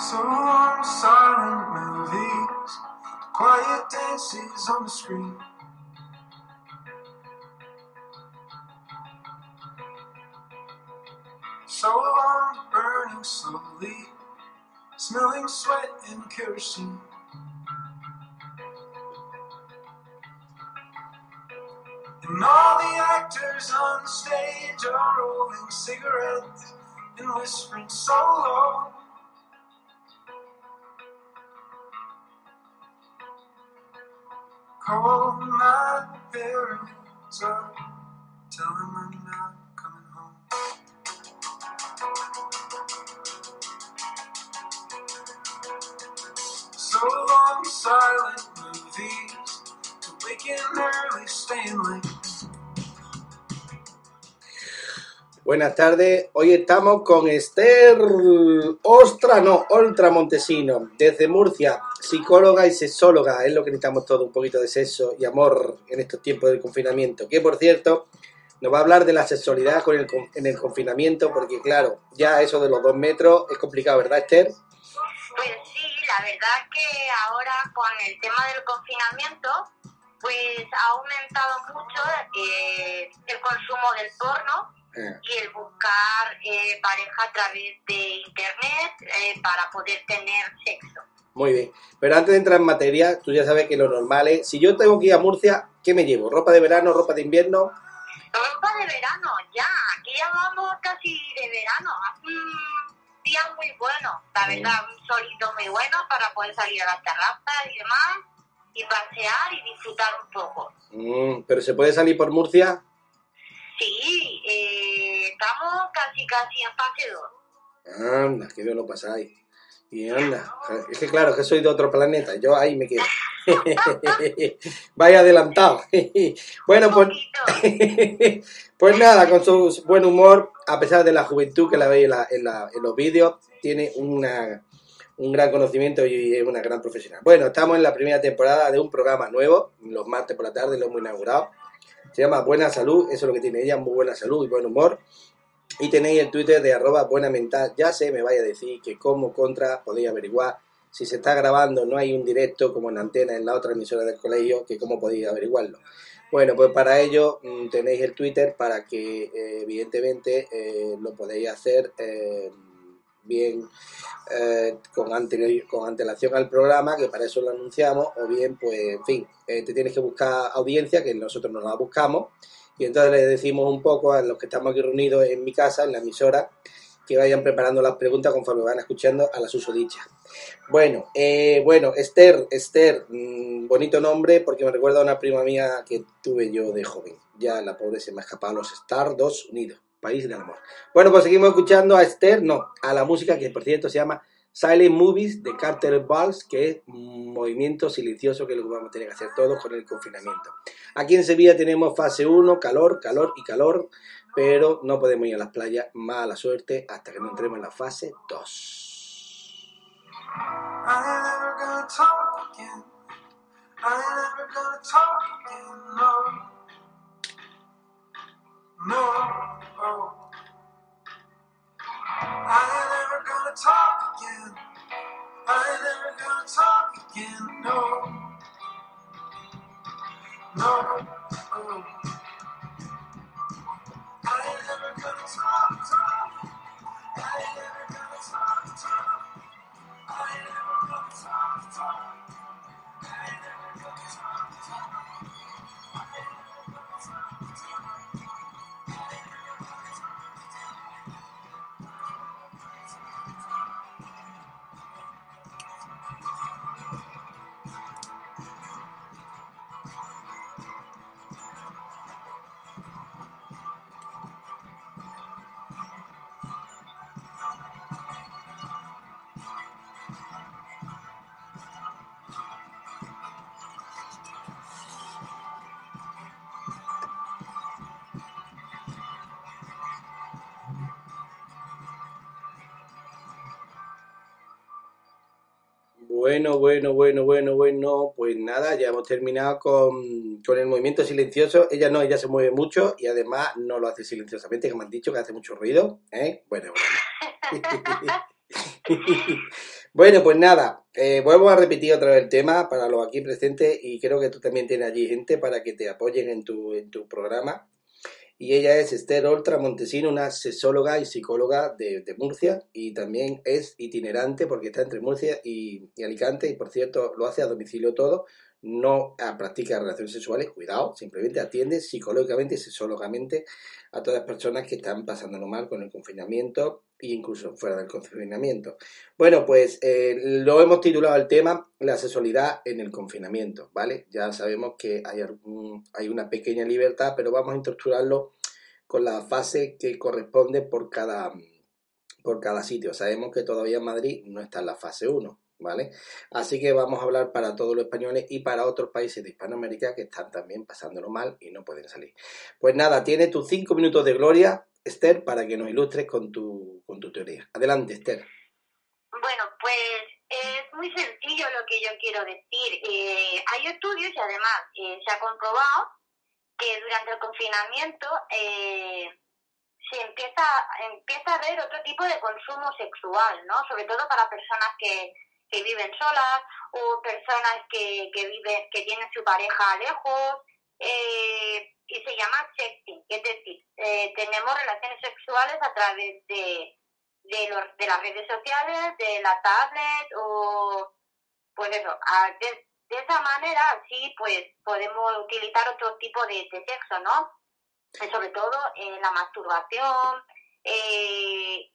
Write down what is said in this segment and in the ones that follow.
So long silent movies, quiet dances on the screen. So long burning slowly, smelling sweat and kerosene. And all the actors on stage are rolling cigarettes and whispering so low. So long silent to early. Buenas tardes, hoy estamos con Esther Ostra, no, Oltra Montesino, desde Murcia, psicóloga y sexóloga, es lo que necesitamos todo, un poquito de sexo y amor en estos tiempos del confinamiento, que por cierto nos va a hablar de la sexualidad con el con- en el confinamiento, porque claro, ya eso de los dos metros es complicado, ¿verdad Esther? Pues sí, la verdad que ahora con el tema del confinamiento, pues ha aumentado mucho eh, el consumo del porno Eh, y el buscar eh, pareja a través de internet eh, para poder tener sexo. Muy bien, pero antes de entrar en materia, tú ya sabes que lo normal es, si yo tengo que ir a Murcia, ¿qué me llevo? ¿Ropa de verano, ropa de invierno? Ropa de verano, ya, aquí ya vamos casi de verano. Hace un día muy bueno, la verdad, un solito muy bueno para poder salir a la terraza y demás, y pasear y disfrutar un poco. Mm, pero ¿se puede salir por Murcia? Sí, eh, estamos casi casi en fase 2. Anda, que bien lo pasáis. Y anda, es que claro, que soy de otro planeta, yo ahí me quedo. Vaya adelantado. bueno, pues, pues nada, con su buen humor, a pesar de la juventud que la veis en, en los vídeos, tiene una, un gran conocimiento y es una gran profesional. Bueno, estamos en la primera temporada de un programa nuevo, los martes por la tarde lo hemos inaugurado. Se llama Buena Salud, eso es lo que tiene ella, muy buena salud y buen humor. Y tenéis el Twitter de arroba buena mental. Ya sé, me vaya a decir que como contra podéis averiguar si se está grabando, no hay un directo como en antena en la otra emisora del colegio, que cómo podéis averiguarlo. Bueno, pues para ello mm, tenéis el Twitter para que eh, evidentemente eh, lo podéis hacer eh, bien con, con antelación al programa, que para eso lo anunciamos, o bien, pues, en fin, te tienes que buscar audiencia, que nosotros nos la buscamos, y entonces les decimos un poco a los que estamos aquí reunidos en mi casa, en la emisora, que vayan preparando las preguntas conforme van escuchando a las susodichas. Bueno, eh, bueno, Esther, Esther, mm, bonito nombre porque me recuerda a una prima mía que tuve yo de joven. Ya la pobre se me ha escapado a los Stardust Unidos, país del amor. Bueno, pues seguimos escuchando a Esther, no, a la música que por cierto se llama Silent Movies de Carter Balls, que es un movimiento silencioso que lo vamos a tener que hacer todos con el confinamiento. Aquí en Sevilla tenemos fase 1, calor, calor y calor, pero no podemos ir a las playas, mala suerte, hasta que no entremos en la fase 2. I ain't never gonna talk again. I ain't never gonna talk again. No. No. I ain't never gonna talk again. I never gonna talk again. No. No. Oh. I ain't never gonna talk, talk. I ain't never gonna talk, talk. I ain't never gonna talk, talk. Bueno, bueno, bueno, bueno, bueno, pues nada, ya hemos terminado con, con el movimiento silencioso. Ella no, ella se mueve mucho y además no lo hace silenciosamente, que me han dicho que hace mucho ruido. ¿eh? Bueno, bueno. Bueno, pues nada, eh, vuelvo a repetir otra vez el tema para los aquí presentes y creo que tú también tienes allí gente para que te apoyen en tu, en tu programa. Y ella es Esther Oltra Montesino, una sexóloga y psicóloga de, Murcia y también es itinerante porque está entre Murcia y, Alicante y por cierto lo hace a domicilio todo, no ah, practica relaciones sexuales, cuidado, simplemente atiende psicológicamente y sexólogamente a todas las personas que están pasándolo mal con el confinamiento incluso fuera del confinamiento. Bueno, pues eh, lo hemos titulado el tema La sexualidad en el confinamiento, ¿vale? Ya sabemos que hay, hay una pequeña libertad, pero vamos a estructurarlo con la fase que corresponde por cada, por cada sitio. Sabemos que todavía en Madrid no está en la fase 1, ¿vale? Así que vamos a hablar para todos los españoles y para otros países de Hispanoamérica que están también pasándolo mal y no pueden salir. Pues nada, tienes tus cinco minutos de gloria, Esther, para que nos ilustres con tu, con tu teoría. Adelante, Esther. Bueno, pues es muy sencillo lo que yo quiero decir. Eh, hay estudios y además eh, se ha comprobado que durante el confinamiento eh, se empieza, empieza a ver otro tipo de consumo sexual, ¿no? Sobre todo para personas que, que viven solas o personas que, que viven, que tienen su pareja lejos. Eh, y se llama sexting, es decir, eh, tenemos relaciones sexuales a través de, de, los, de las redes sociales, de la tablet o pues eso, a- de, de esa manera así pues podemos utilizar otro tipo de, sexo, ¿no? Eh, Sobre todo eh, la masturbación, eh,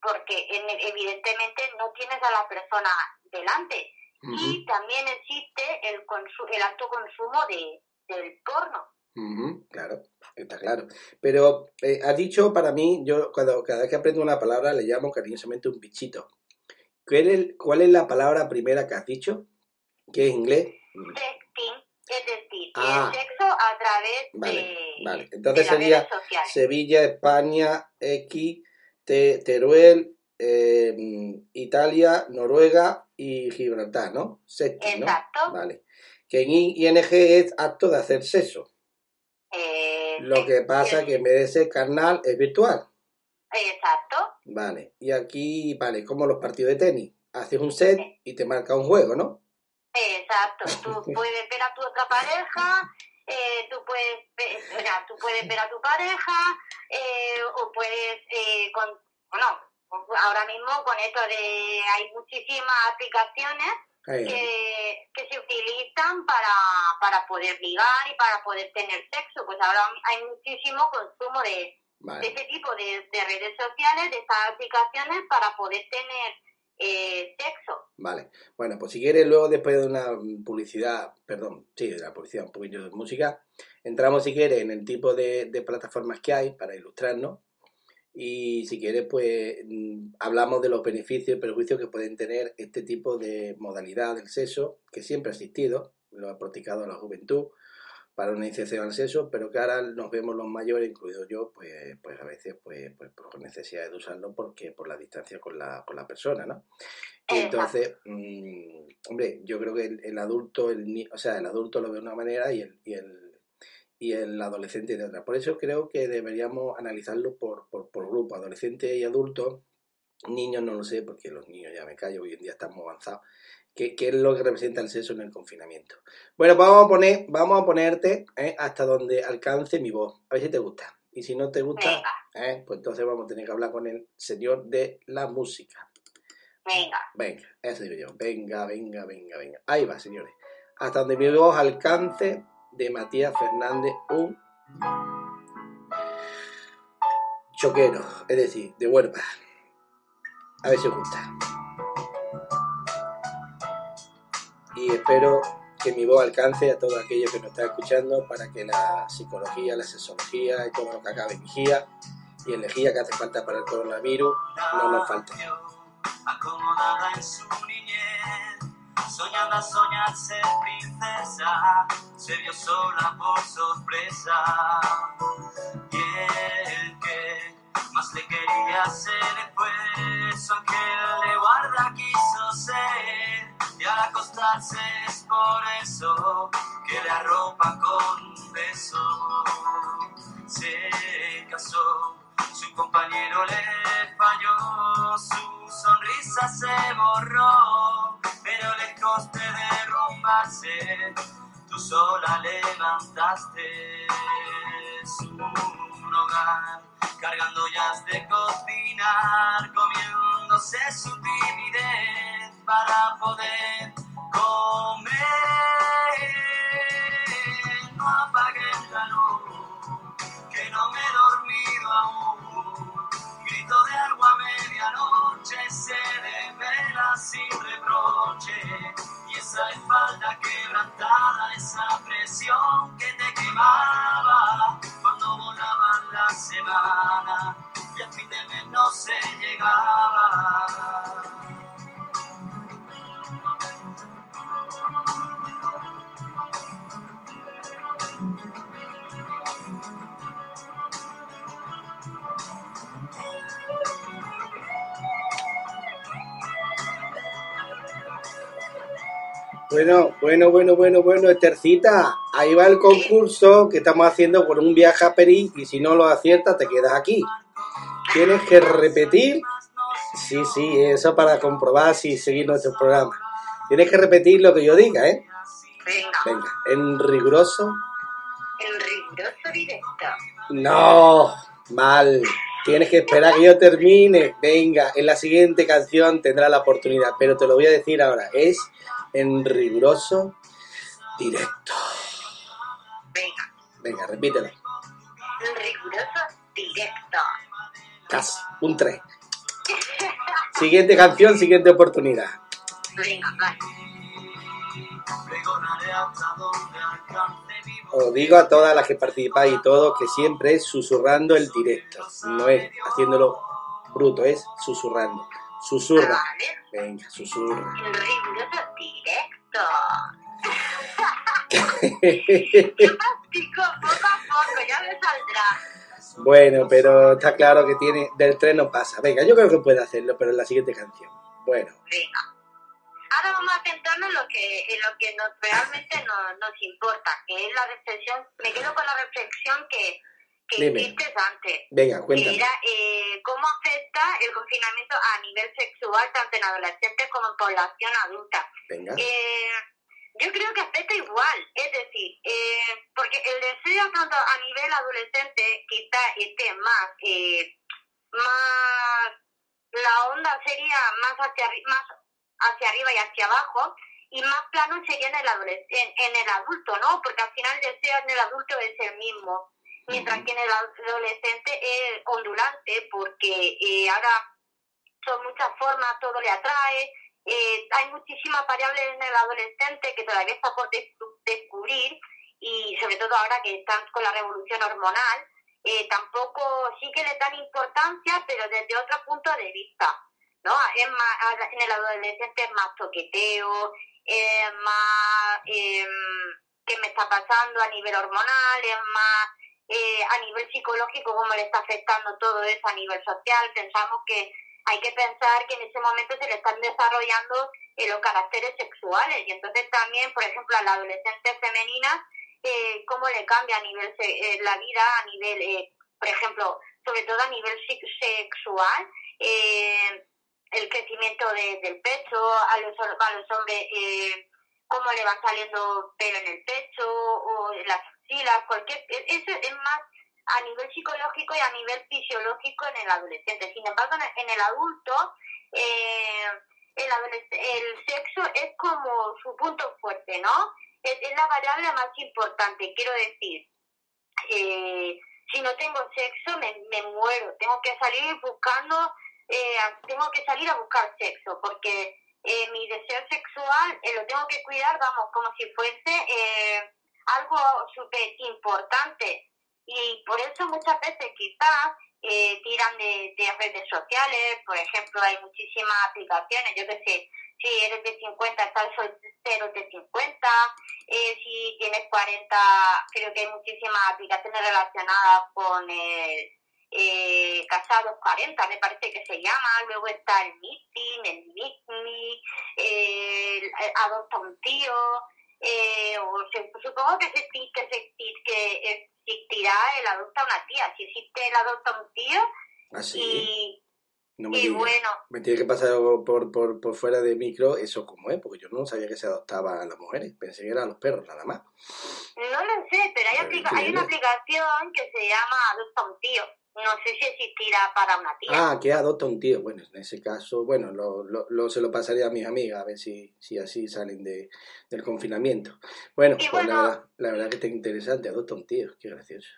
porque en- evidentemente no tienes a la persona delante. Y también existe el, consu- el alto consumo de, del porno. Claro, está claro. Pero eh, has dicho para mí, yo cuando, cada vez que aprendo una palabra le llamo cariñosamente un bichito. ¿Cuál es, cuál es la palabra primera que has dicho? ¿Que es inglés? Sexting, es decir, Ah. el sexo a través Vale, de, vale. Entonces de sería. Sevilla, España, X, Te- Teruel, eh, Italia, Noruega y Gibraltar, ¿no? Sexting, ¿no? Exacto. Vale. Que en ING es acto de hacer sexo. Eh, Lo que pasa que en vez de ser carnal es virtual. Exacto, Vale. Y aquí, vale, como los partidos de tenis. Haces un set y te marca un juego, ¿no? exacto. Tú puedes ver a tu otra pareja, eh, tú puedes ver, o sea, tú puedes ver a tu pareja, eh, o puedes, eh, con, bueno, ahora mismo con esto de, hay muchísimas aplicaciones. Que, que se utilizan para, para poder ligar y para poder tener sexo. Pues ahora hay muchísimo consumo de, de Vale. este tipo de, de redes sociales, de estas aplicaciones para poder tener eh, sexo. Vale. Bueno, pues si quieres, luego después de una publicidad, perdón, sí, de la publicidad, un poquito de música, entramos si quieres en el tipo de, de plataformas que hay para ilustrarnos. Y si quieres, pues mm, hablamos de los beneficios y perjuicios que pueden tener este tipo de modalidad del sexo, que siempre ha existido, lo ha practicado la juventud para una iniciación al sexo, pero que ahora nos vemos los mayores, incluido yo, pues, pues a veces pues, pues, pues con necesidad de usarlo porque por la distancia con la, con la persona, ¿no? Y entonces, mm, hombre, yo creo que el, el adulto, el, ni- o sea, el adulto lo ve de una manera y el, y el, y el adolescente de otra. Por eso creo que deberíamos analizarlo por, por, por grupo, adolescente y adulto. Niños no lo sé, porque los niños ya me callo, hoy en día están muy avanzados. ¿Qué, qué es lo que representa el sexo en el confinamiento? Bueno, pues vamos a poner, vamos a ponerte eh, hasta donde alcance mi voz. A ver si te gusta. Y si no te gusta, eh, pues entonces vamos a tener que hablar con el señor de la música. venga. Venga, eso digo yo. Venga, venga, venga, venga. Ahí va, señores. Hasta donde mi voz alcance de Matías Fernández, un choquero, es decir, de Huelva. A ver si os gusta. Y espero que mi voz alcance a todos aquellos que nos están escuchando para que la psicología, la sexología y todo lo que acabe en guía y en lejía que hace falta para el coronavirus no nos falte. Acomodada en su niñez, soñando a soñar ser princesa, se vio sola por sorpresa. Y el que más le quería ser fue su ángel de guarda quiso ser. Y al acostarse es por eso que le arropa con beso. Se casó, su compañero le sola levantaste su hogar, cargando ollas de cocinar, comiéndose su timidez para poder comer. No apagues la luz, que no me he dormido aún. Grito de algo a medianoche, se revela sin. Esa espalda quebrantada, esa presión que te quemaba cuando volaban las semanas y a fin de mes no se llegaba. Bueno, bueno, bueno, bueno, bueno, Estercita, ahí va el concurso que estamos haciendo por un viaje a Perí y si no lo aciertas te quedas aquí. Tienes que repetir, sí, sí, eso para comprobar si seguir nuestro programa. Tienes que repetir lo que yo diga, ¿eh? Venga, Venga, en riguroso. en riguroso directo. No, mal. Tienes que esperar que yo termine. Venga, en la siguiente canción tendrá la oportunidad, pero te lo voy a decir ahora. Es en riguroso directo. Venga, Venga, repítelo. en riguroso directo. Casi, un 3. Siguiente canción, siguiente oportunidad. Venga, vale. Os digo a todas las que participáis y todos que siempre es susurrando el directo. No es haciéndolo bruto, es susurrando. Susurra. Vale, Venga, susurra. riguroso directo. Yo poco a poco, ya me saldrá. Bueno, pero está claro que tiene del tren no pasa. Venga, yo creo que puede hacerlo, pero en la siguiente canción. Bueno, Venga. Ahora vamos a centrarnos en lo que, en lo que nos, realmente nos, nos importa, que es la reflexión. Me quedo con la reflexión que, que Dime. hiciste antes. venga, que cuéntame. era eh, cómo afecta el confinamiento a nivel sexual tanto en adolescentes como en población adulta. Venga. Eh, yo creo que afecta igual, es decir, eh, porque el deseo tanto a nivel adolescente quizá esté más, eh, más, la onda sería más hacia, más hacia arriba y hacia abajo, y más plano sería en el, en, en el adulto, ¿no? Porque al final el deseo en el adulto es el mismo, mientras que en el adolescente es ondulante, porque eh, ahora son muchas formas, todo le atrae, eh, hay muchísimas variables en el adolescente que todavía está por descu- descubrir y sobre todo ahora que están con la revolución hormonal, eh, tampoco sí que le dan importancia, pero desde otro punto de vista. ¿no? Es más, en el adolescente es más toqueteo, es más eh, qué me está pasando a nivel hormonal, es más eh, a nivel psicológico cómo le está afectando todo eso a nivel social. Pensamos que hay que pensar que en ese momento se le están desarrollando eh, los caracteres sexuales y entonces también, por ejemplo, a la adolescente femenina, eh, cómo le cambia a nivel eh, la vida, a nivel, eh, por ejemplo, sobre todo a nivel sex- sexual, el crecimiento de- del pecho, a los, a los hombres, cómo le van saliendo pelo en el pecho o en las axilas, cualquier, e- eso es más a nivel psicológico y a nivel fisiológico en el adolescente. Sin embargo, en el, adulto, eh, el, el sexo es como su punto fuerte, ¿no? Es, la variable más importante, quiero decir. Eh, si no tengo sexo, me, me muero. Tengo que salir buscando, eh, tengo que salir a buscar sexo, porque eh, mi deseo sexual eh, lo tengo que cuidar, vamos, como si fuese algo súper importante. Y por eso muchas veces quizás eh, tiran de, de redes sociales, por ejemplo, hay muchísimas aplicaciones, yo qué sé, si eres de 50 estás soltero de 50, eh, si tienes 40, creo que hay muchísimas aplicaciones relacionadas con el eh, Casados 40, me parece que se llama, luego está el Meeting, el Meet Me, eh, el- el Adopta un tío, eh, o se- supongo que, se, que, se, que existirá el Adopta una tía, si existe el Adopta un tío, Así. y No me y digas. bueno, Me tiene que pasar por, por, por fuera de micro eso como es, porque yo no sabía que se adoptaba a las mujeres. Pensé que eran los perros, nada más. no lo sé, pero hay, aplica- hay una aplicación que se llama Adopta un tío. No sé si existirá para una tía. Ah, que adopta un tío. Bueno, en ese caso, bueno, lo, lo, lo- se lo pasaría a mis amigas, a ver si, si así salen de, del confinamiento. Bueno, Y pues la, bueno- verdad, la verdad que está interesante, adopta un tío, qué gracioso.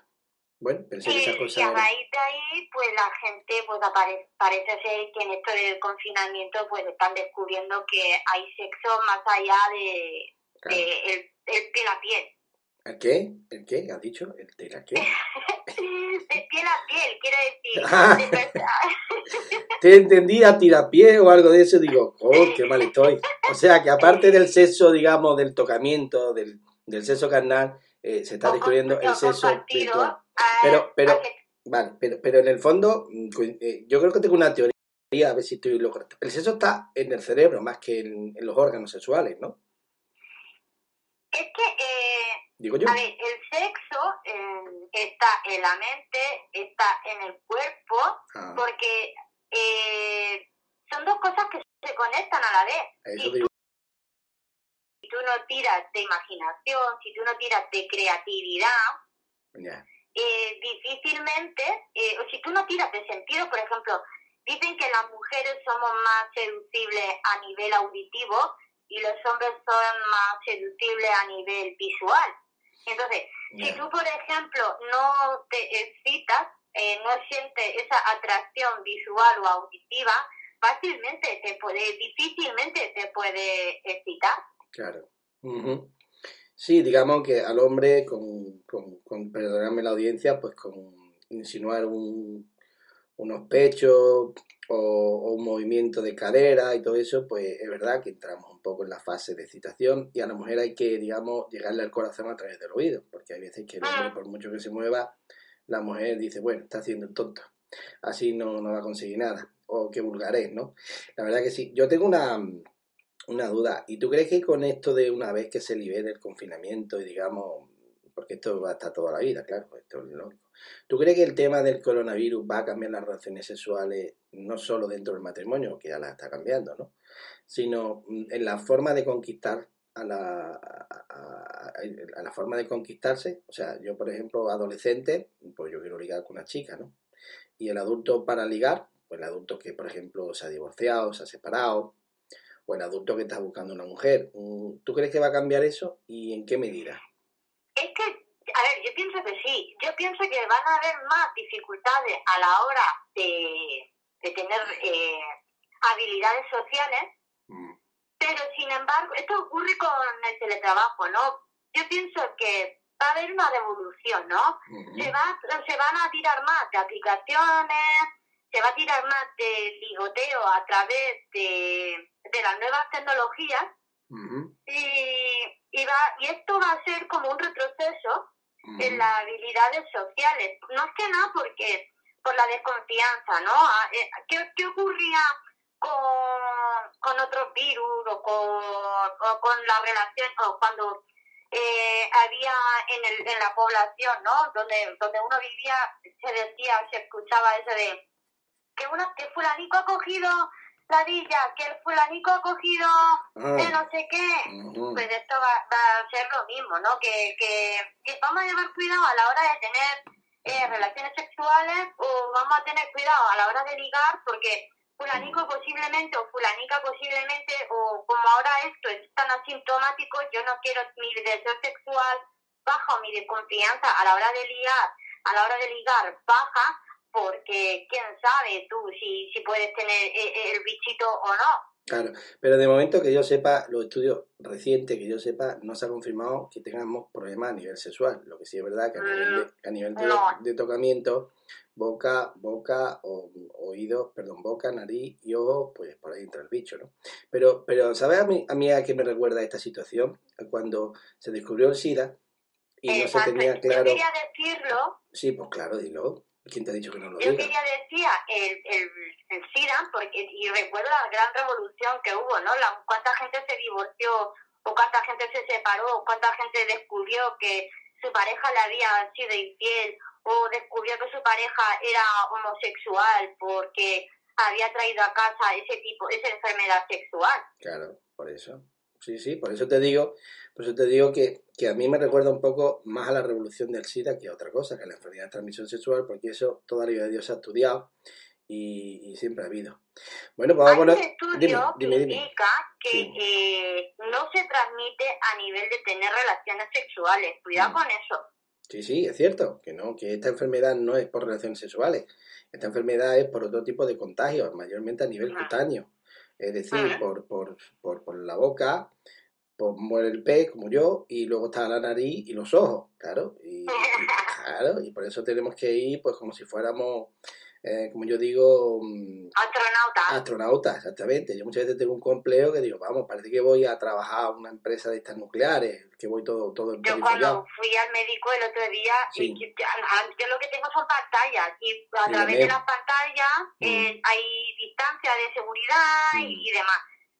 Bueno, pensé que Y, esa y a raíz de ahí, pues la gente, pues apare- parece ser que en esto del confinamiento, pues están descubriendo que hay sexo más allá de, Claro. de el, el piel a piel. ¿El qué? ¿El qué? ¿Has dicho? ¿El tela qué? De piel a piel, quiero decir. Ah. Te entendí a tirapié o algo de eso, digo, oh, qué mal estoy. O sea, que aparte del sexo, digamos, del tocamiento, del, del sexo carnal, eh, se está O descubriendo con- el sexo virtual. ah, Pero- pero- Vale, pero, pero en el fondo, mm, eh, yo creo que tengo una teoría, a ver si estoy en lo correcto. El sexo está en el cerebro más que en, en los órganos sexuales, ¿no? Es que, eh, Digo yo. a ver, el sexo eh, está en la mente, está en el cuerpo, Ah, porque eh, son dos cosas que se conectan a la vez. Si tú no tiras de imaginación, si tú no tiras de creatividad, Ya. eh, difícilmente, eh, o si tú no tiras de sentido, por ejemplo, dicen que las mujeres somos más seducibles a nivel auditivo y los hombres son más seducibles a nivel visual. Entonces, si tú, por ejemplo, no te excitas, eh, no sientes esa atracción visual o auditiva, fácilmente te puede, difícilmente te puede excitar. Claro. Sí, digamos que al hombre, con, con, con perdonadme la audiencia, pues con insinuar un, unos pechos o, o un movimiento de cadera y todo eso, pues es verdad que entramos un poco en la fase de excitación y a la mujer hay que, digamos, llegarle al corazón a través del oído, porque hay veces que el hombre, por mucho que se mueva, la mujer dice, bueno, está haciendo el tonto, así no, no va a conseguir nada, o qué vulgar es, ¿no? La verdad que sí. Yo tengo una, una duda. ¿Y tú crees que con esto de una vez que se libere el confinamiento y digamos, porque esto va a estar toda la vida, claro, esto es lógico. ¿Tú crees que el tema del coronavirus va a cambiar las relaciones sexuales no solo dentro del matrimonio, que ya las está cambiando, ¿no? Sino mm, en la forma de conquistar a la, a, la forma de conquistarse? O sea, yo, por ejemplo, adolescente, pues yo quiero ligar con una chica, ¿no? Y el adulto para ligar, pues el adulto que, por ejemplo, se ha divorciado, se ha separado, o el adulto que está buscando una mujer. Mm, ¿Tú crees que va a cambiar eso y en qué medida? Es que, a ver, yo pienso que sí. Yo pienso que van a haber más dificultades a la hora de, de tener eh, habilidades sociales, Mm, pero sin embargo, esto ocurre con el teletrabajo, ¿no? Yo pienso que va a haber una revolución, ¿no? Se, va, se van a tirar más de aplicaciones, se va a tirar más de ligoteo a través de, de las nuevas tecnologías y, y, va, y esto va a ser como un retroceso en las habilidades sociales. No es que nada porque por la desconfianza, ¿no? Ah, eh, ¿Qué, qué ocurría con, con otros virus o con, o con la relación o cuando eh, había en, el, en la población, ¿no? Donde, donde uno vivía, se decía, se escuchaba eso de que, una, que fulanico ha cogido la villa, que el fulanico ha cogido el Ah, no sé qué pues esto va, va a ser lo mismo, ¿no? Que, que, que vamos a llevar cuidado a la hora de tener eh, relaciones sexuales o vamos a tener cuidado a la hora de ligar porque fulanico posiblemente o fulanica posiblemente o como ahora esto es tan asintomático, yo no quiero mi deseo sexual baja o mi desconfianza a la hora de ligar, a la hora de ligar baja porque quién sabe tú si, si puedes tener eh, el bichito o no. Claro, pero de momento que yo sepa, los estudios recientes que yo sepa, no se ha confirmado que tengamos problemas a nivel sexual. Lo que sí es verdad que a nivel de, a nivel de, No. de tocamiento, boca, boca, o, oídos, perdón, boca, nariz y ojo, pues por ahí entra el bicho, ¿no? Pero, pero ¿sabes a mí, a mí a qué me recuerda esta situación? Cuando se descubrió el SIDA y no se Exacto. tenía Yo claro... quería decirlo Sí, pues claro, dilo. ¿Quién te ha dicho que no lo Yo diga? quería decir el, el, el SIDA, porque, y recuerdo la gran revolución que hubo, ¿no? La, cuánta gente se divorció, o cuánta gente se separó, o cuánta gente descubrió que su pareja le había sido infiel, o descubrió que su pareja era homosexual, porque había traído a casa ese tipo, esa enfermedad sexual. Claro, por eso. Sí, sí, por eso te digo, por eso te digo que, que a mí me recuerda un poco más a la revolución del SIDA que a otra cosa, que a la enfermedad de transmisión sexual, porque eso toda la vida de Dios se ha estudiado y, y siempre ha habido. Bueno, pues vamos a Hay un estudio Dime, que dime. indica que Sí. eh, no se transmite a nivel de tener relaciones sexuales. Cuidado Mm. con eso. Sí, sí, es cierto, que no, que esta enfermedad no es por relaciones sexuales. Esta enfermedad es por otro tipo de contagios, mayormente a nivel Ajá. cutáneo. Es decir, por, por, por la boca, por muere el pez, como yo, y luego está la nariz y los ojos, claro. Y, y- claro, y por eso tenemos que ir, pues, como si fuéramos, eh, como yo digo, mm, Astronauta. astronautas, exactamente. Yo muchas veces tengo un complejo que digo, vamos, parece que voy a trabajar a una empresa de estas nucleares, que voy todo, todo Yo cuando fui al médico el otro día, Sí. yo, yo- lo que tengo son pantallas y a Sí, través de las pantallas eh, hay distancia de seguridad Mm. y, y demás.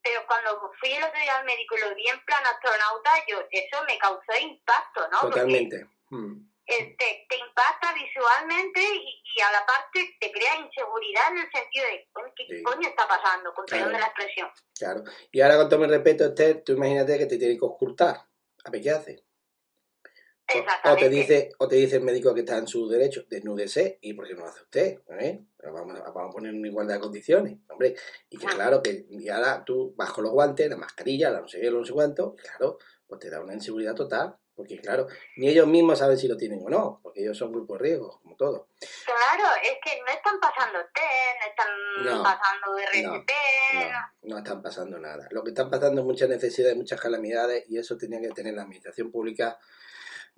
Pero cuando fui el otro día al médico y lo vi en plan astronauta, yo eso me causó impacto, ¿no? Totalmente. Mm. eh, te, impacta visualmente y, y a la parte te crea inseguridad en el sentido de "Coño, ¿qué Sí. coño está pasando? Con perdón Claro. de la expresión. Claro. Y ahora con todo mi respeto, Esther, tú imagínate que te tienen que ocultar. A ver qué hace. O, te dice, o te dice el médico que está en su derecho, desnúdese, y por qué no lo hace usted, ¿eh? Vamos, a- vamos a poner una igualdad de condiciones, hombre. Y que Ah. claro, que y ahora tú con los guantes, la mascarilla, la no sé qué, lo no sé cuánto, y claro, pues te da una inseguridad total. Porque claro, ni ellos mismos saben si lo tienen o no, porque ellos son grupos de riesgo, como todo. Claro, es que no están pasando test, no están No, pasando RCP, No, no están pasando nada. Lo que están pasando es muchas necesidades, muchas calamidades, y eso tenía que tener la administración pública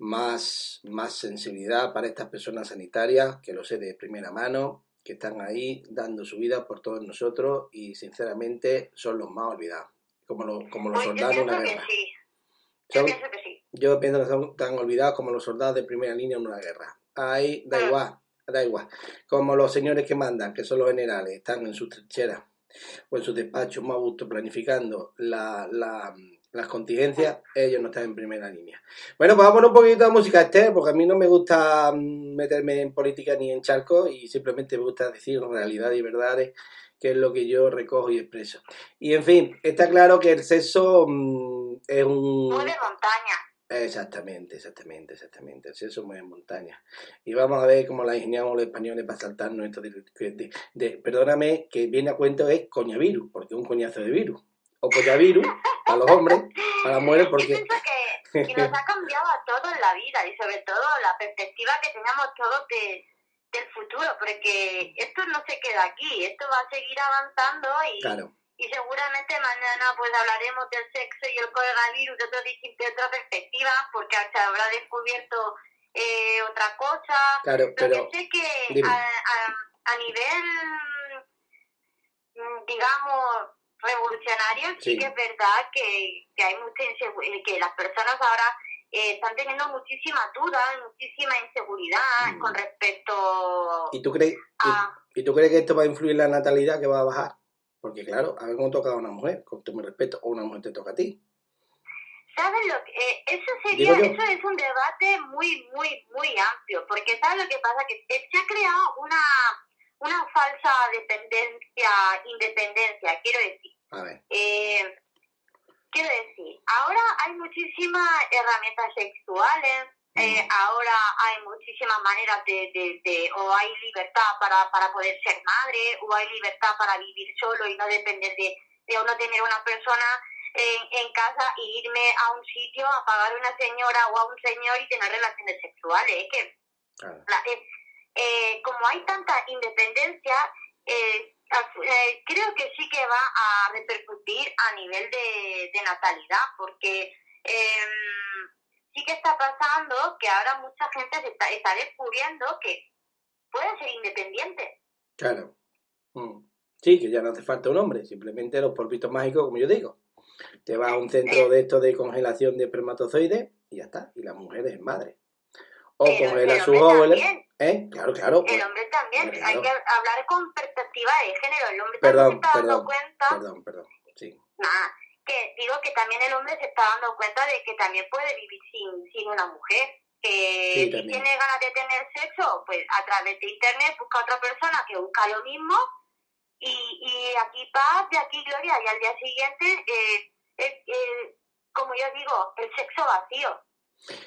más, más sensibilidad para estas personas sanitarias, que lo sé de primera mano, que están ahí dando su vida por todos nosotros y sinceramente son los más olvidados, como, los como los Pues soldados de una guerra. sí. Yo pienso que sí. yo pienso que son tan olvidados como los soldados de primera línea en una guerra. Ahí da Ah. igual, da igual. Como los señores que mandan, que son los generales, están en sus trincheras o en sus despachos más a gusto planificando la, la- las contingencias, ellos no están en primera línea. Bueno, pues vamos a poner un poquito de música, Esther, porque a mí no me gusta mm, meterme en política ni en charco y simplemente me gusta decir realidades y verdades, que es lo que yo recojo y expreso. Y en fin, está claro que el sexo mm, es un... Mueve montaña. Exactamente, exactamente, exactamente. El sexo mueve montaña. Y vamos a ver cómo la ingeniamos los españoles para saltarnos esto de, de- de- perdóname, que viene a cuento es coñavirus, porque es un coñazo de virus. O coñavirus para los hombres, para las mujeres, Yo porque... pienso que, que nos ha cambiado a todos la vida y sobre todo la perspectiva que teníamos todos de, del futuro, porque esto no se queda aquí, esto va a seguir avanzando y, Claro, y seguramente mañana pues hablaremos del sexo y el coronavirus de, otro, de otra perspectiva, porque se habrá descubierto eh, otra cosa. claro, Lo pero... que sé que a, a, a nivel, mm, digamos, revolucionario, sí, Sí. que es verdad que, que hay mucha insegu- que las personas ahora eh, están teniendo muchísimas dudas, muchísima inseguridad Mm. con respecto ¿Y tú, crees, a... y, y tú crees que esto va a influir en la natalidad que va a bajar? Porque claro, a ver cómo toca a una mujer, con todo mi respeto, o una mujer te toca a ti. ¿Sabes lo que? eh, eso sería, eso es un debate muy, muy, muy amplio, porque ¿sabes lo que pasa? Que se ha creado una, una falsa dependencia, independencia, quiero decir. A ver, Eh, quiero decir, ahora hay muchísimas herramientas sexuales, eh, ahora hay muchísimas maneras de, de, de- o hay libertad para, para poder ser madre, o hay libertad para vivir solo y no depender de, de o no tener una persona en, en casa e irme a un sitio a pagar a una señora o a un señor y tener relaciones sexuales. Es que claro. la- eh, como hay tanta independencia, eh, eh, creo que sí que va a repercutir a nivel de, de natalidad, porque em, sí que está pasando que ahora mucha gente se está, está descubriendo que puede ser independiente. Claro. Mm. Sí, que ya no hace falta un hombre, simplemente los polvitos mágicos, como yo digo. Te vas a un centro de esto de congelación de espermatozoides y ya está. Y la mujer es madre. O Pero congela el sus óvulos. también. ¿Eh? Claro, claro. El hombre también, Claro. hay que hablar con perspectiva de género. El hombre Perdón, también se está dando perdón, cuenta Perdón, perdón. Sí. Nada, que digo que también el hombre se está dando cuenta de que también puede vivir sin, sin una mujer. Que Sí, si también. tiene ganas de tener sexo, pues a través de internet busca otra persona que busca lo mismo y, y aquí paz, de aquí gloria, y al día siguiente, eh, eh, eh, como yo digo, el sexo vacío.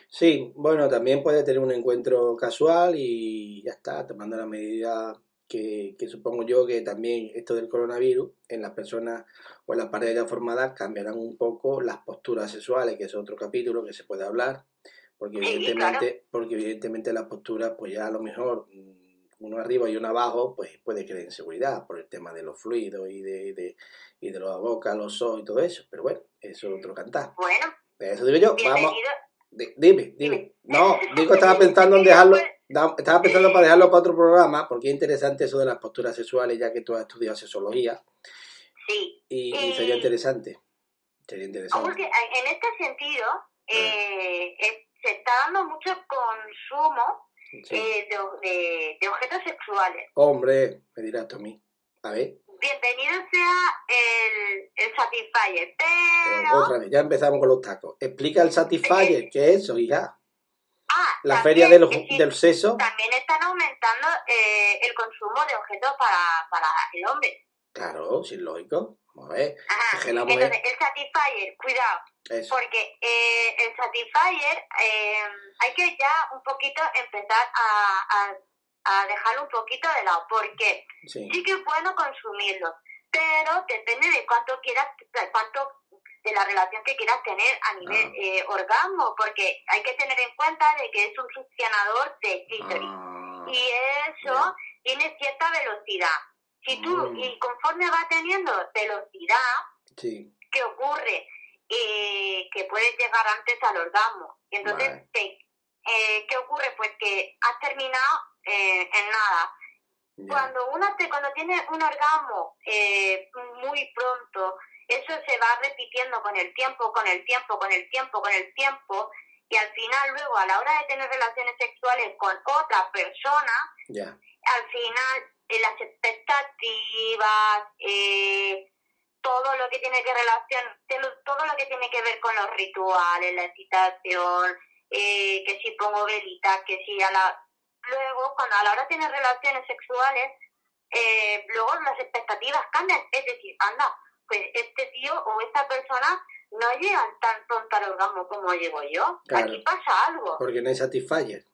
Sí, bueno, también puede tener un encuentro casual y ya está, tomando la medida que, que supongo yo que también esto del coronavirus en las personas o en las parejas ya formadas cambiarán un poco las posturas sexuales, que es otro capítulo que se puede hablar, porque Sí, evidentemente, porque evidentemente las posturas, pues ya a lo mejor mm, uno arriba y uno abajo, pues puede crear inseguridad por el tema de los fluidos y de, de, y de la boca, los ojos y todo eso, pero bueno, eso es otro cantar. Bueno, Eso digo yo, vamos. bienvenido. Di- Dime, dime. No, digo, estaba pensando en dejarlo, estaba pensando para dejarlo para otro programa, porque es interesante eso de las posturas sexuales, ya que tú has estudiado sexología, Sí. y, y Eh, sería interesante. Sería Aunque, interesante. en este sentido, eh, eh, se está dando mucho consumo Sí. eh, de, de- de objetos sexuales. Hombre, me dirás tú a mí. A ver, Bienvenido sea el, el Satisfyer, pero otra vez, ya empezamos con los tacos. Explica el Satisfyer, ¿qué es eso, hija? Ah, La también, feria del, sí, del sexo. También están aumentando eh, el consumo de objetos para, para el hombre. Claro, sí, lógico. Vamos a ver, Ajá. Es que la mujer- Entonces, el Satisfyer, cuidado, eso. porque eh, el Satisfyer eh, hay que ya un poquito empezar a, a, a dejarlo un poquito de lado, porque Sí, sí que es bueno consumirlo, pero depende de cuánto quieras, de cuánto de la relación que quieras tener a nivel Ah. eh, orgasmo, porque hay que tener en cuenta de que es un succionador de clítoris Ah, y eso tiene cierta velocidad. Si tú, Mm. y conforme va teniendo velocidad, sí, ¿qué ocurre? Eh, que puedes llegar antes al orgasmo. Y entonces, Vale. te- eh, ¿qué ocurre? Pues que has terminado eh, en nada. Cuando uno te, cuando tiene un orgasmo eh, muy pronto, eso se va repitiendo con el tiempo, con el tiempo, con el tiempo, con el tiempo, y al final luego a la hora de tener relaciones sexuales con otra persona, al final eh, las expectativas, eh, todo lo que tiene que relación, todo lo que tiene que ver con los rituales, la excitación, eh, que si pongo velitas, que si a la luego cuando a la hora de tener relaciones sexuales, eh, luego las expectativas cambian, es decir, anda, pues este tío o esta persona no llegan tan pronto al orgasmo como llego yo, Claro. aquí pasa algo. Porque no hay Satisfyer,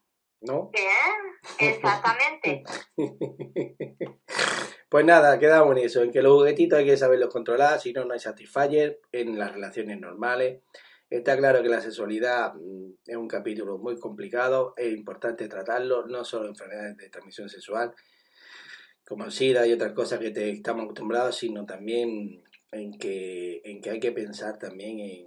¿no? Bien, exactamente. Pues nada, quedamos en eso, en que los juguetitos hay que saberlos controlar, si no, no hay satisfyer en las relaciones normales. Está claro que la sexualidad mm, es un capítulo muy complicado, es importante tratarlo, no solo enfermedades de transmisión sexual, como el SIDA y otras cosas que te, estamos acostumbrados, sino también en que, en que hay que pensar también en,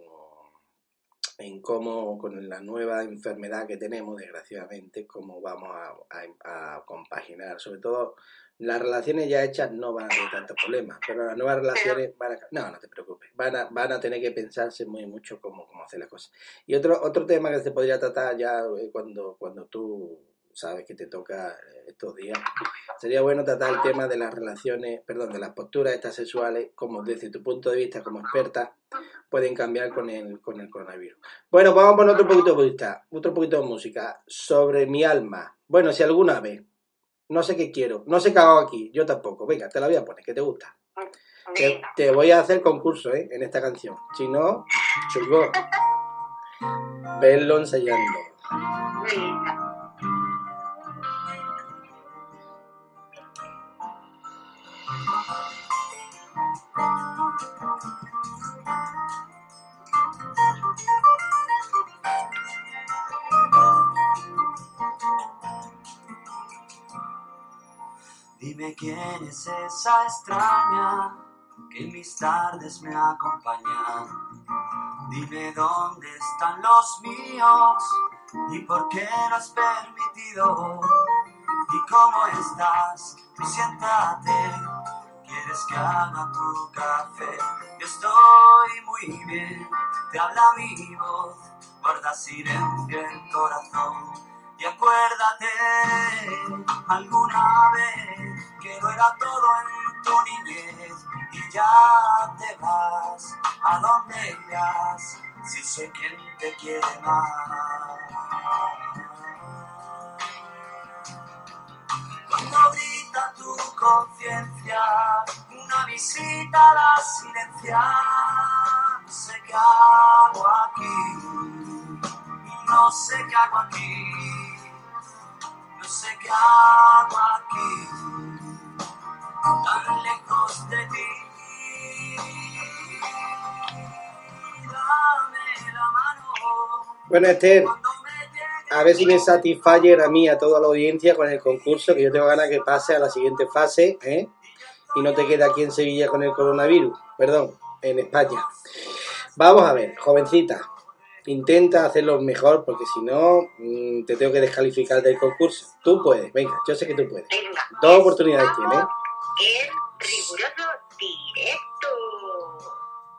en cómo con la nueva enfermedad que tenemos, desgraciadamente, cómo vamos a, a- a compaginar. Sobre todo, las relaciones ya hechas no van a tener tantos problemas, pero las nuevas relaciones van a... No, no te preocupes, van a, van a tener que pensarse muy mucho cómo, cómo hacer las cosas. Y otro, otro tema que se podría tratar ya eh, cuando, cuando tú sabes que te toca eh, estos días, sería bueno tratar el tema de las relaciones, perdón, de las posturas estas sexuales, como desde tu punto de vista como experta, pueden cambiar con el, con el coronavirus. Bueno, vamos a poner otro poquito de vista, otro poquito de música sobre mi alma. Bueno, si alguna vez, no sé qué quiero, no sé qué hago aquí, yo tampoco. Venga, te la voy a poner, que te gusta. Te, te voy a hacer concurso, ¿eh? En esta canción. Si no, chungo. Verlo ensayando. Dime quién es esa extraña que en mis tardes me acompaña. Dime dónde están los míos y por qué lo has permitido. ¿Y cómo estás? Siéntate. ¿Quieres que haga tu café? Yo estoy muy bien, te habla mi voz, guarda silencio el corazón. Y acuérdate alguna vez que lo era todo en tu niñez y ya te vas a donde irás si sé quién te quiere más. Cuando grita tu conciencia visita la silencia. No sé qué hago aquí. No sé qué hago aquí. No sé qué hago aquí. Tan lejos de ti. Dame la mano. Bueno, Esther, a ver si me satisfayer a mí, a toda la audiencia con el concurso, que yo tengo ganas que pase a la siguiente fase, ¿eh? Y no te quede aquí en Sevilla con el coronavirus, perdón, en España. Vamos a ver, jovencita, intenta hacerlo mejor porque si no, mm, te tengo que descalificar del concurso. Tú puedes, venga, yo sé que tú puedes. Venga. Dos oportunidades tienes. El riguroso directo.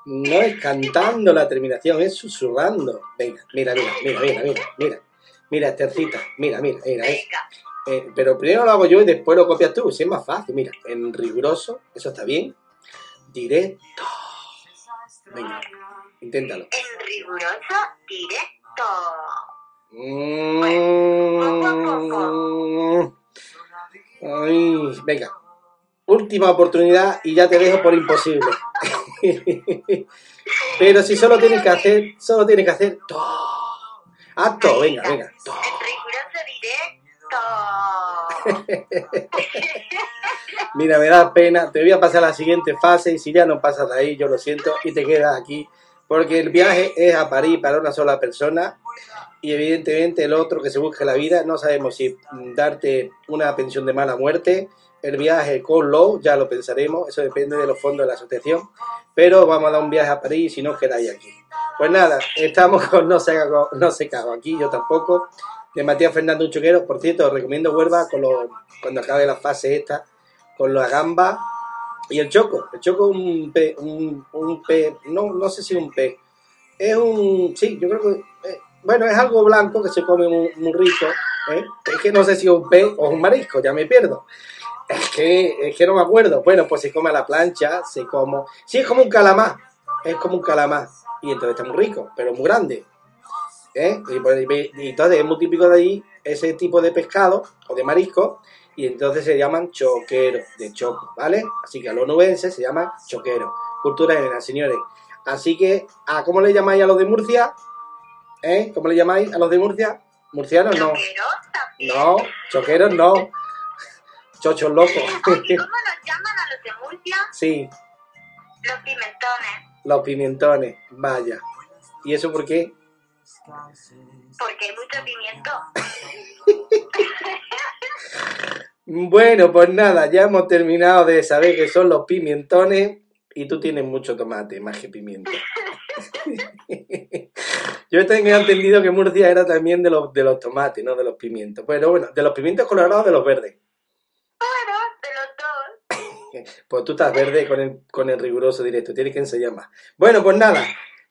No es cantando la terminación, es susurrando. Venga, mira, mira, mira, mira, mira, mira. Mira, Estercita, mira, mira, mira. es- Venga. eh, pero primero lo hago yo y después lo copias tú, si es más fácil. Mira, en riguroso, eso está bien. Directo. Venga, inténtalo. El riguroso directo. Mm. Ay, venga. Última oportunidad y ya te dejo por imposible. Pero si solo tienes que hacer, solo tienes que hacer todo. Haz todo, venga, venga. todo. Mira, me da pena. Te voy a pasar a la siguiente fase y si ya no pasas de ahí, yo lo siento y te quedas aquí. Porque el viaje es a París para una sola persona y evidentemente el otro que se busque la vida, no sabemos si darte una pensión de mala muerte, el viaje con Low, ya lo pensaremos, eso depende de los fondos de la asociación, pero vamos a dar un viaje a París si no quedáis aquí. Pues nada, estamos con No se cago, no se cago aquí, yo tampoco, de Matías Fernando Choquero, por cierto, os recomiendo Huelva con los, cuando acabe la fase esta, con la gamba y el choco. El choco es un pe, un, pe, no, no sé si un pe, es un, sí, yo creo que, eh, bueno, es algo blanco que se come muy, muy rico, es que no sé si es un pe o un marisco, ya me pierdo. Es que, es que no me acuerdo. Bueno, pues se come a la plancha, se como, sí, es como un calamar, es como un calamar, y entonces está muy rico, pero muy grande. ¿eh? Y, entonces es muy típico de ahí ese tipo de pescado o de marisco, y entonces se llaman choqueros, de choco, ¿vale? Así que a los nubenses se llaman choqueros. Cultura general, señores. Así que, ¿a cómo le llamáis a los de Murcia? ¿Eh? ¿Cómo le llamáis a los de Murcia? Murcianos no. Choqueros también. No, choqueros no. Chochos locos. Oye, ¿Cómo nos llaman a los de Murcia? sí, Los pimentones. los pimentones, vaya. ¿Y eso por qué? Porque hay mucho pimiento. Bueno, pues nada, ya hemos terminado de saber qué son los pimentones y tú tienes mucho tomate, más que pimiento. Yo tenía entendido que Murcia era también de los, de los tomates, no de los pimientos. Pero bueno, de los pimientos colorados de los verdes. Bueno, de los dos. Pues tú estás verde con el, con el riguroso directo, tienes que ensayar más. Bueno, pues nada,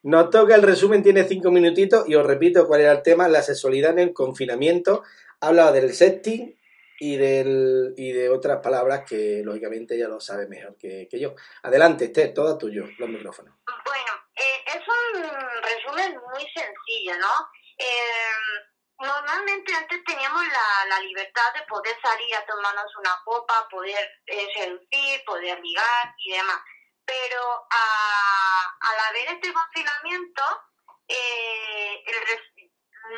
nos toca el resumen, tiene cinco minutitos y os repito cuál era el tema, la sexualidad en el confinamiento. Ha hablado del sexting y, del, y de otras palabras que lógicamente ella lo sabe mejor que, que yo. Adelante, Esther, todo tuyo, los micrófonos. Bueno, eh, es un resumen muy sencillo, ¿no? Eh, normalmente antes teníamos la, la libertad de poder salir a tomarnos una copa, poder eh, seducir, poder ligar y demás. Pero a, al haber este confinamiento, eh, el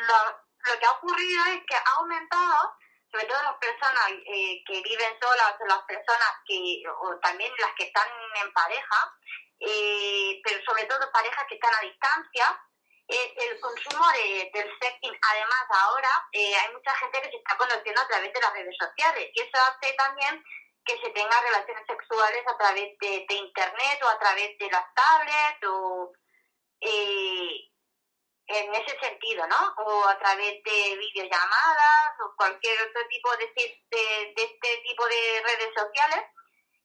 lo, que ha ocurrido es que ha aumentado, sobre todo las personas eh, que viven solas las personas que, o también las que están en pareja, eh, pero sobre todo parejas que están a distancia, eh, el consumo de- del sexting. Además, ahora eh, hay mucha gente que se está conociendo a través de las redes sociales y eso hace también que se tengan relaciones sexuales a través de, internet o a través de las tablets o eh, en ese sentido, ¿no? O a través de videollamadas o cualquier otro tipo de, de, de este tipo de redes sociales.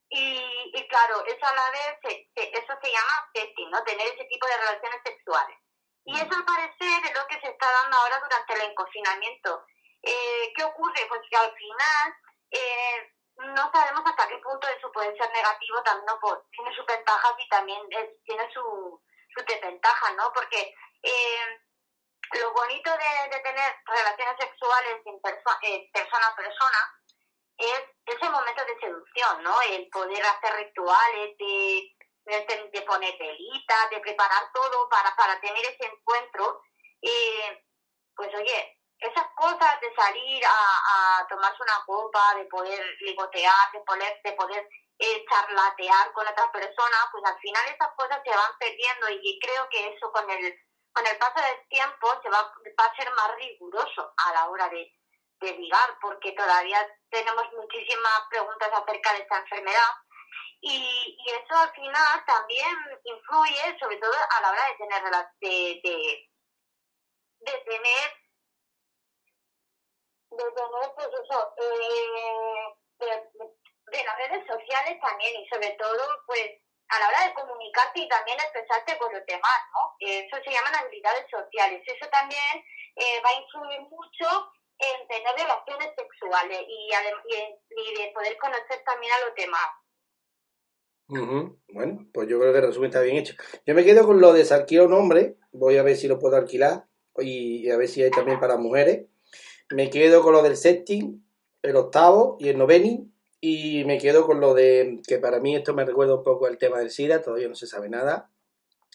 Y, y claro, eso a la vez, se- se- eso se llama sexting, ¿no? Tener ese tipo de relaciones sexuales. Y eso al parecer es lo que se está dando ahora durante el confinamiento. Eh, ¿Qué ocurre? Pues que al final eh, no sabemos hasta qué punto eso puede ser negativo, también tiene sus ventajas y también tiene su, sus desventajas, ¿no? Porque eh, lo bonito de, de tener relaciones sexuales en perso- eh, persona a persona es ese momento de seducción, ¿no? El poder hacer rituales, de, de, de poner velitas, de preparar todo para, para tener ese encuentro. Eh, pues oye, esas cosas de salir a, a tomarse una copa, de poder ligotear, de poder, de poder eh, charlatear con otras personas, pues al final esas cosas se van perdiendo y creo que eso con el, con el paso del tiempo se va, va a ser más riguroso a la hora de, de ligar, porque todavía tenemos muchísimas preguntas acerca de esta enfermedad y, y eso al final también influye sobre todo a la hora de tener de, de, de tener de tener pues eso eh, de, de las redes sociales también y sobre todo pues a la hora de comunicarte y también expresarte con los demás, ¿no? Eso se llaman habilidades sociales. Eso también eh, va a influir mucho en tener relaciones sexuales y, y, de poder conocer también a los demás. Bueno, pues yo creo que el resumen está bien hecho. Yo me quedo con lo de alquilar un hombre, voy a ver si lo puedo alquilar y a ver si hay también para mujeres. Me quedo con lo del setting, el octavo y el noveni, y me quedo con lo de que para mí esto me recuerda un poco el tema del SIDA, todavía no se sabe nada,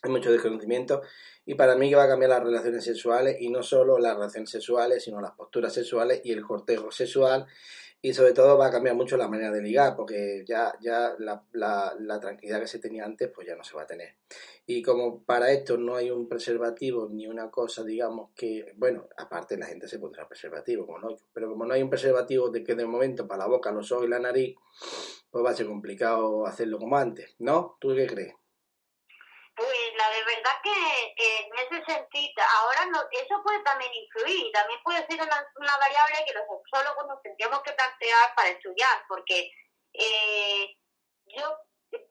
hay mucho desconocimiento y para mí que va a cambiar las relaciones sexuales y no solo las relaciones sexuales, sino las posturas sexuales y el cortejo sexual y sobre todo va a cambiar mucho la manera de ligar porque ya, ya la, la, tranquilidad que se tenía antes pues ya no se va a tener. Y como para esto no hay un preservativo ni una cosa, digamos que, bueno, aparte la gente se pondrá preservativo, como no, pero como no hay un preservativo de que de momento para la boca, los ojos y la nariz, pues va a ser complicado hacerlo como antes, ¿no? ¿Tú qué crees? Pues la de verdad que en sentido, ahora no, eso puede también influir, también puede ser una, una variable que los sexólogos nos tendríamos que plantear para estudiar, porque eh, yo,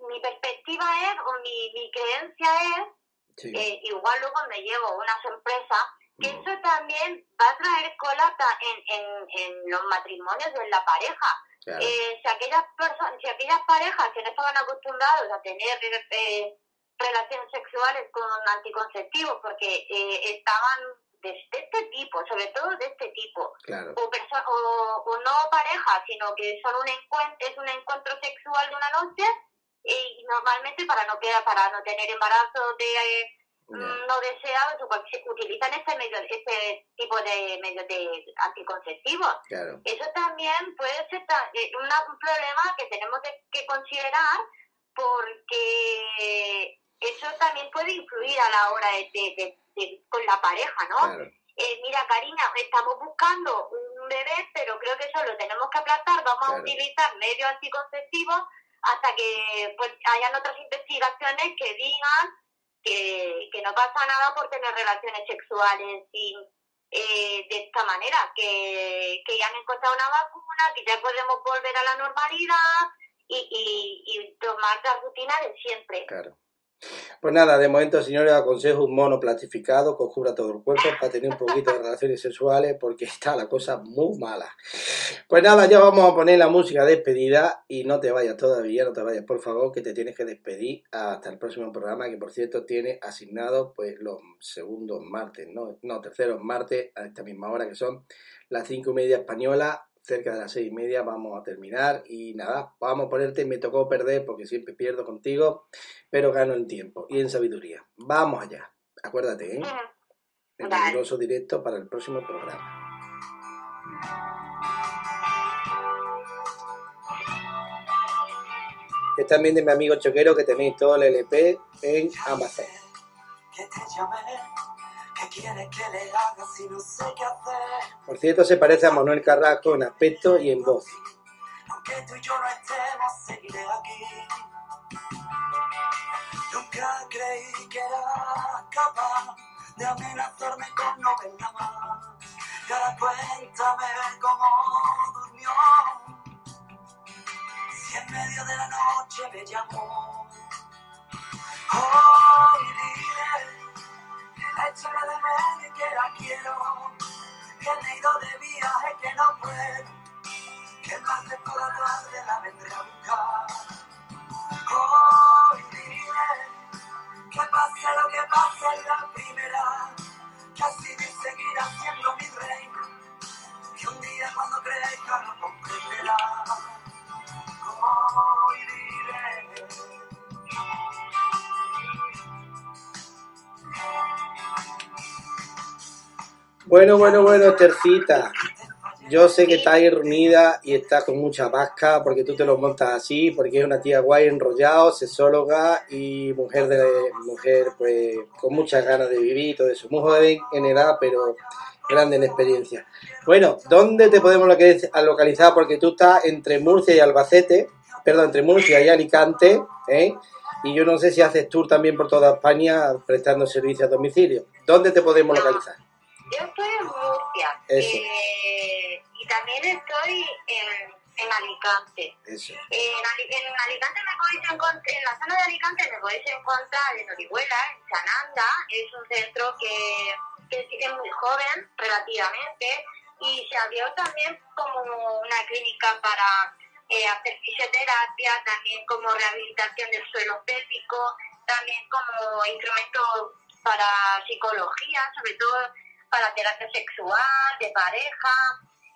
mi perspectiva es, o mi, mi creencia es, eh, igual luego me llevo una sorpresa, que mm. eso también va a traer colata en, en, en los matrimonios de la pareja. Eh, si aquellas personas, si aquellas parejas que no estaban acostumbrados a tener eh, relaciones sexuales con anticonceptivos porque eh, estaban de este tipo, sobre todo de este tipo, o, o, no pareja, sino que son un encuentro, es un encuentro sexual de una noche y normalmente para no quedar, para no tener embarazo de mm, no deseados utilizan este medio, este tipo de medios de anticonceptivos. Eso también puede ser eh, un problema que tenemos que considerar porque eso también puede influir a la hora de, de, con la pareja, ¿no? Eh, mira, Karina, estamos buscando un bebé, pero creo que eso lo tenemos que aplazar, vamos a utilizar medios anticonceptivos hasta que pues hayan otras investigaciones que digan que, que no pasa nada por tener relaciones sexuales sin, eh, de esta manera, que, que ya han encontrado una vacuna, que ya podemos volver a la normalidad y, y, y tomar la rutina de siempre. Claro. Pues nada, de momento, señores, aconsejo un mono plastificado que cubra todo el cuerpo para tener un poquito de relaciones sexuales porque está la cosa muy mala. Pues nada, ya vamos a poner la música de despedida y no te vayas todavía, no te vayas, por favor, que te tienes que despedir. Hasta el próximo programa que, por cierto, tiene asignado pues los segundos martes, no, no terceros martes a esta misma hora que son las cinco y media española cerca de las seis y media vamos a terminar y nada, vamos a ponerte, me tocó perder porque siempre pierdo contigo, pero gano en tiempo y en sabiduría. Vamos allá, acuérdate, ¿eh? El peligroso directo para el próximo programa. Es también de mi amigo Choquero que tenéis todo el LP en Amazon quiere que le haga si no sé qué hacer? Por cierto, se parece a Manuel Carrasco en aspecto y en voz. Aunque tú y yo no estemos, seguiré aquí. Nunca creí que era capaz de amenazarme con no verla más. Y ahora cuéntame cómo durmió. Si en medio de la noche me llamó. Oh, Échale de medio que la quiero. Que he ido de viaje que no puedo. Que de por la tarde la vendré a buscar. Hoy dile que pase lo que pase en la primera. Que así de seguirá siendo mi reina. Que un día cuando crezca lo comprenderá. Bueno, bueno, bueno, Tercita. Yo sé que estás ahí reunida y estás con mucha vasca porque tú te lo montas así, porque es una tía guay, enrollado, sexóloga y mujer de mujer pues con muchas ganas de vivir y todo eso. Muy joven en edad, pero grande en experiencia. Bueno, ¿dónde te podemos localizar? Porque tú estás entre Murcia y Albacete, perdón, entre Murcia y Alicante, ¿eh? Y yo no sé si haces tour también por toda España prestando servicio a domicilio. ¿Dónde te podemos localizar? Yo estoy en Murcia. Eh, y también estoy en, en Alicante. Eso. En, en, Alicante me podéis encontrar, en la zona de Alicante me podéis encontrar en Orihuela, en Sananda. Es un centro que, que es muy joven relativamente y se abrió también como una clínica para eh, hacer fisioterapia, también como rehabilitación del suelo pélvico, también como instrumento para psicología, sobre todo para terapia sexual, de pareja,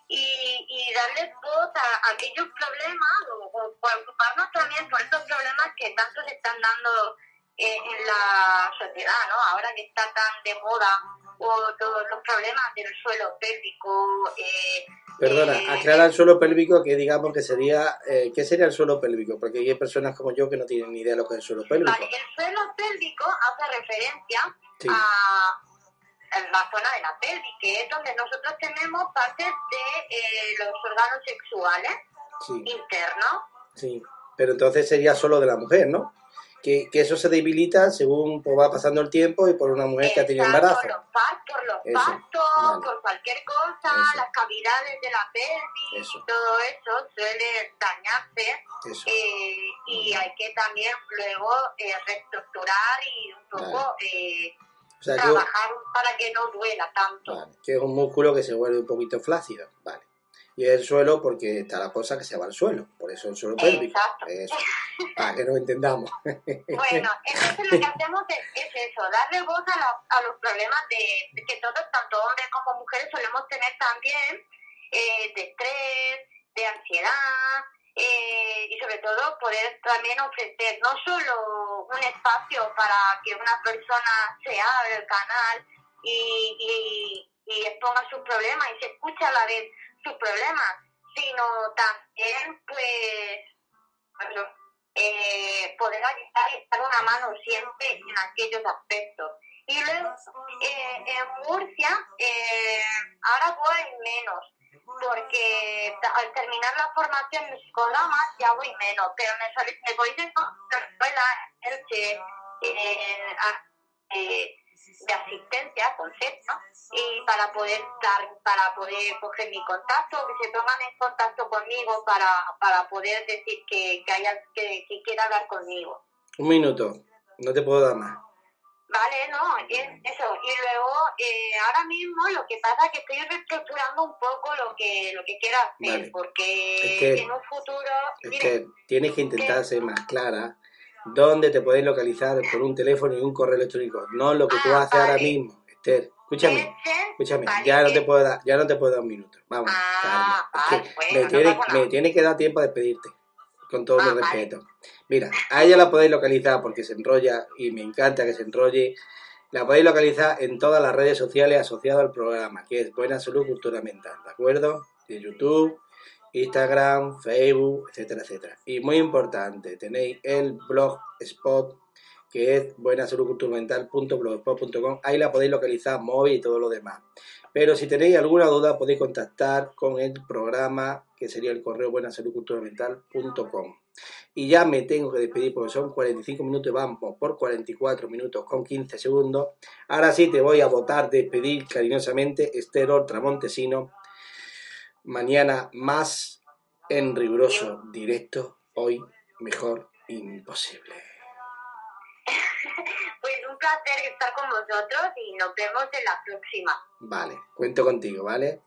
y, y darles voz a, aquellos problemas, o, preocuparnos también por esos problemas que tanto se están dando eh, en la sociedad, ¿no? Ahora que está tan de moda o todos los problemas del suelo pélvico. Eh, Perdona, eh, aclara el suelo pélvico que digamos que sería, eh, ¿qué sería el suelo pélvico? Porque hay personas como yo que no tienen ni idea de lo que es el suelo pélvico. Vale, el suelo pélvico hace referencia a en la zona de la pelvis, que es donde nosotros tenemos partes de eh, los órganos sexuales internos. Sí, pero entonces sería solo de la mujer, ¿no? Que, que eso se debilita según pues, va pasando el tiempo y por una mujer que ha tenido embarazo. Por los, por los partos, por cualquier cosa, las cavidades de la pelvis, y todo eso suele dañarse eh, y hay que también luego eh, reestructurar y un poco... Eh, trabajar para que no duela tanto. que es un músculo que se vuelve un poquito flácido, vale. Y el suelo porque está la cosa que se va al suelo, por eso el suelo pélvico. Eso, para que nos entendamos. bueno, entonces lo que hacemos es, eso, darle voz a, a, los problemas de, que todos, tanto hombres como mujeres, solemos tener también eh, de estrés, de ansiedad, eh, y sobre todo poder también ofrecer no solo un espacio para que una persona se abra el canal y, y, y exponga sus problemas y se escuche a la vez sus problemas, sino también pues eh, poder ayudar y estar una mano siempre en aquellos aspectos. Y luego eh, en Murcia eh, ahora voy menos, porque al terminar la formación en psicodrama ya voy menos, pero me, me voy de la escuela el que eh, de asistencia, concepto, y para poder dar, para poder coger mi contacto, que se pongan en contacto conmigo para, para poder decir que, que haya que quiera hablar conmigo. Un minuto, no te puedo dar más. Vale, no, eso. Y luego, eh, ahora mismo lo que pasa es que estoy reestructurando un poco lo que lo que quiero hacer, porque en un futuro... Es que tienes que intentar ser más clara dónde te puedes localizar por un teléfono y un correo electrónico, no lo que tú ah, haces ahora mismo, Esther. Escúchame, escúchame, ya no te puedo dar, ya no te puedo dar un minuto. Vamos, ah, me, tiene, me tiene que dar tiempo a despedirte con todo mi ah, respeto. Mira, a ella la podéis localizar porque se enrolla y me encanta que se enrolle. La podéis localizar en todas las redes sociales asociadas al programa, que es Buena Salud Cultura Mental, ¿de acuerdo? De YouTube, Instagram, Facebook, etcétera, etcétera. Y muy importante, tenéis el blog spot que es buenasaludculturamental.blogspot.com. Ahí la podéis localizar móvil y todo lo demás. Pero si tenéis alguna duda podéis contactar con el programa que sería el correo buenasaludculturamental.com. Y ya me tengo que despedir porque son 45 minutos, vamos por 44 minutos con 15 segundos. Ahora sí te voy a votar, despedir cariñosamente Esther Tramontesino. Mañana más en riguroso directo, hoy mejor imposible. Pues un placer estar con vosotros y nos vemos en la próxima. Vale, cuento contigo, ¿vale?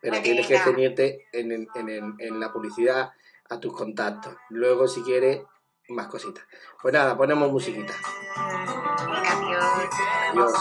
Pero tienes que ceñirte en, en, en, en, la publicidad a tus contactos. Luego, si quieres, más cositas. Pues nada, ponemos musiquita. Adiós. Adiós.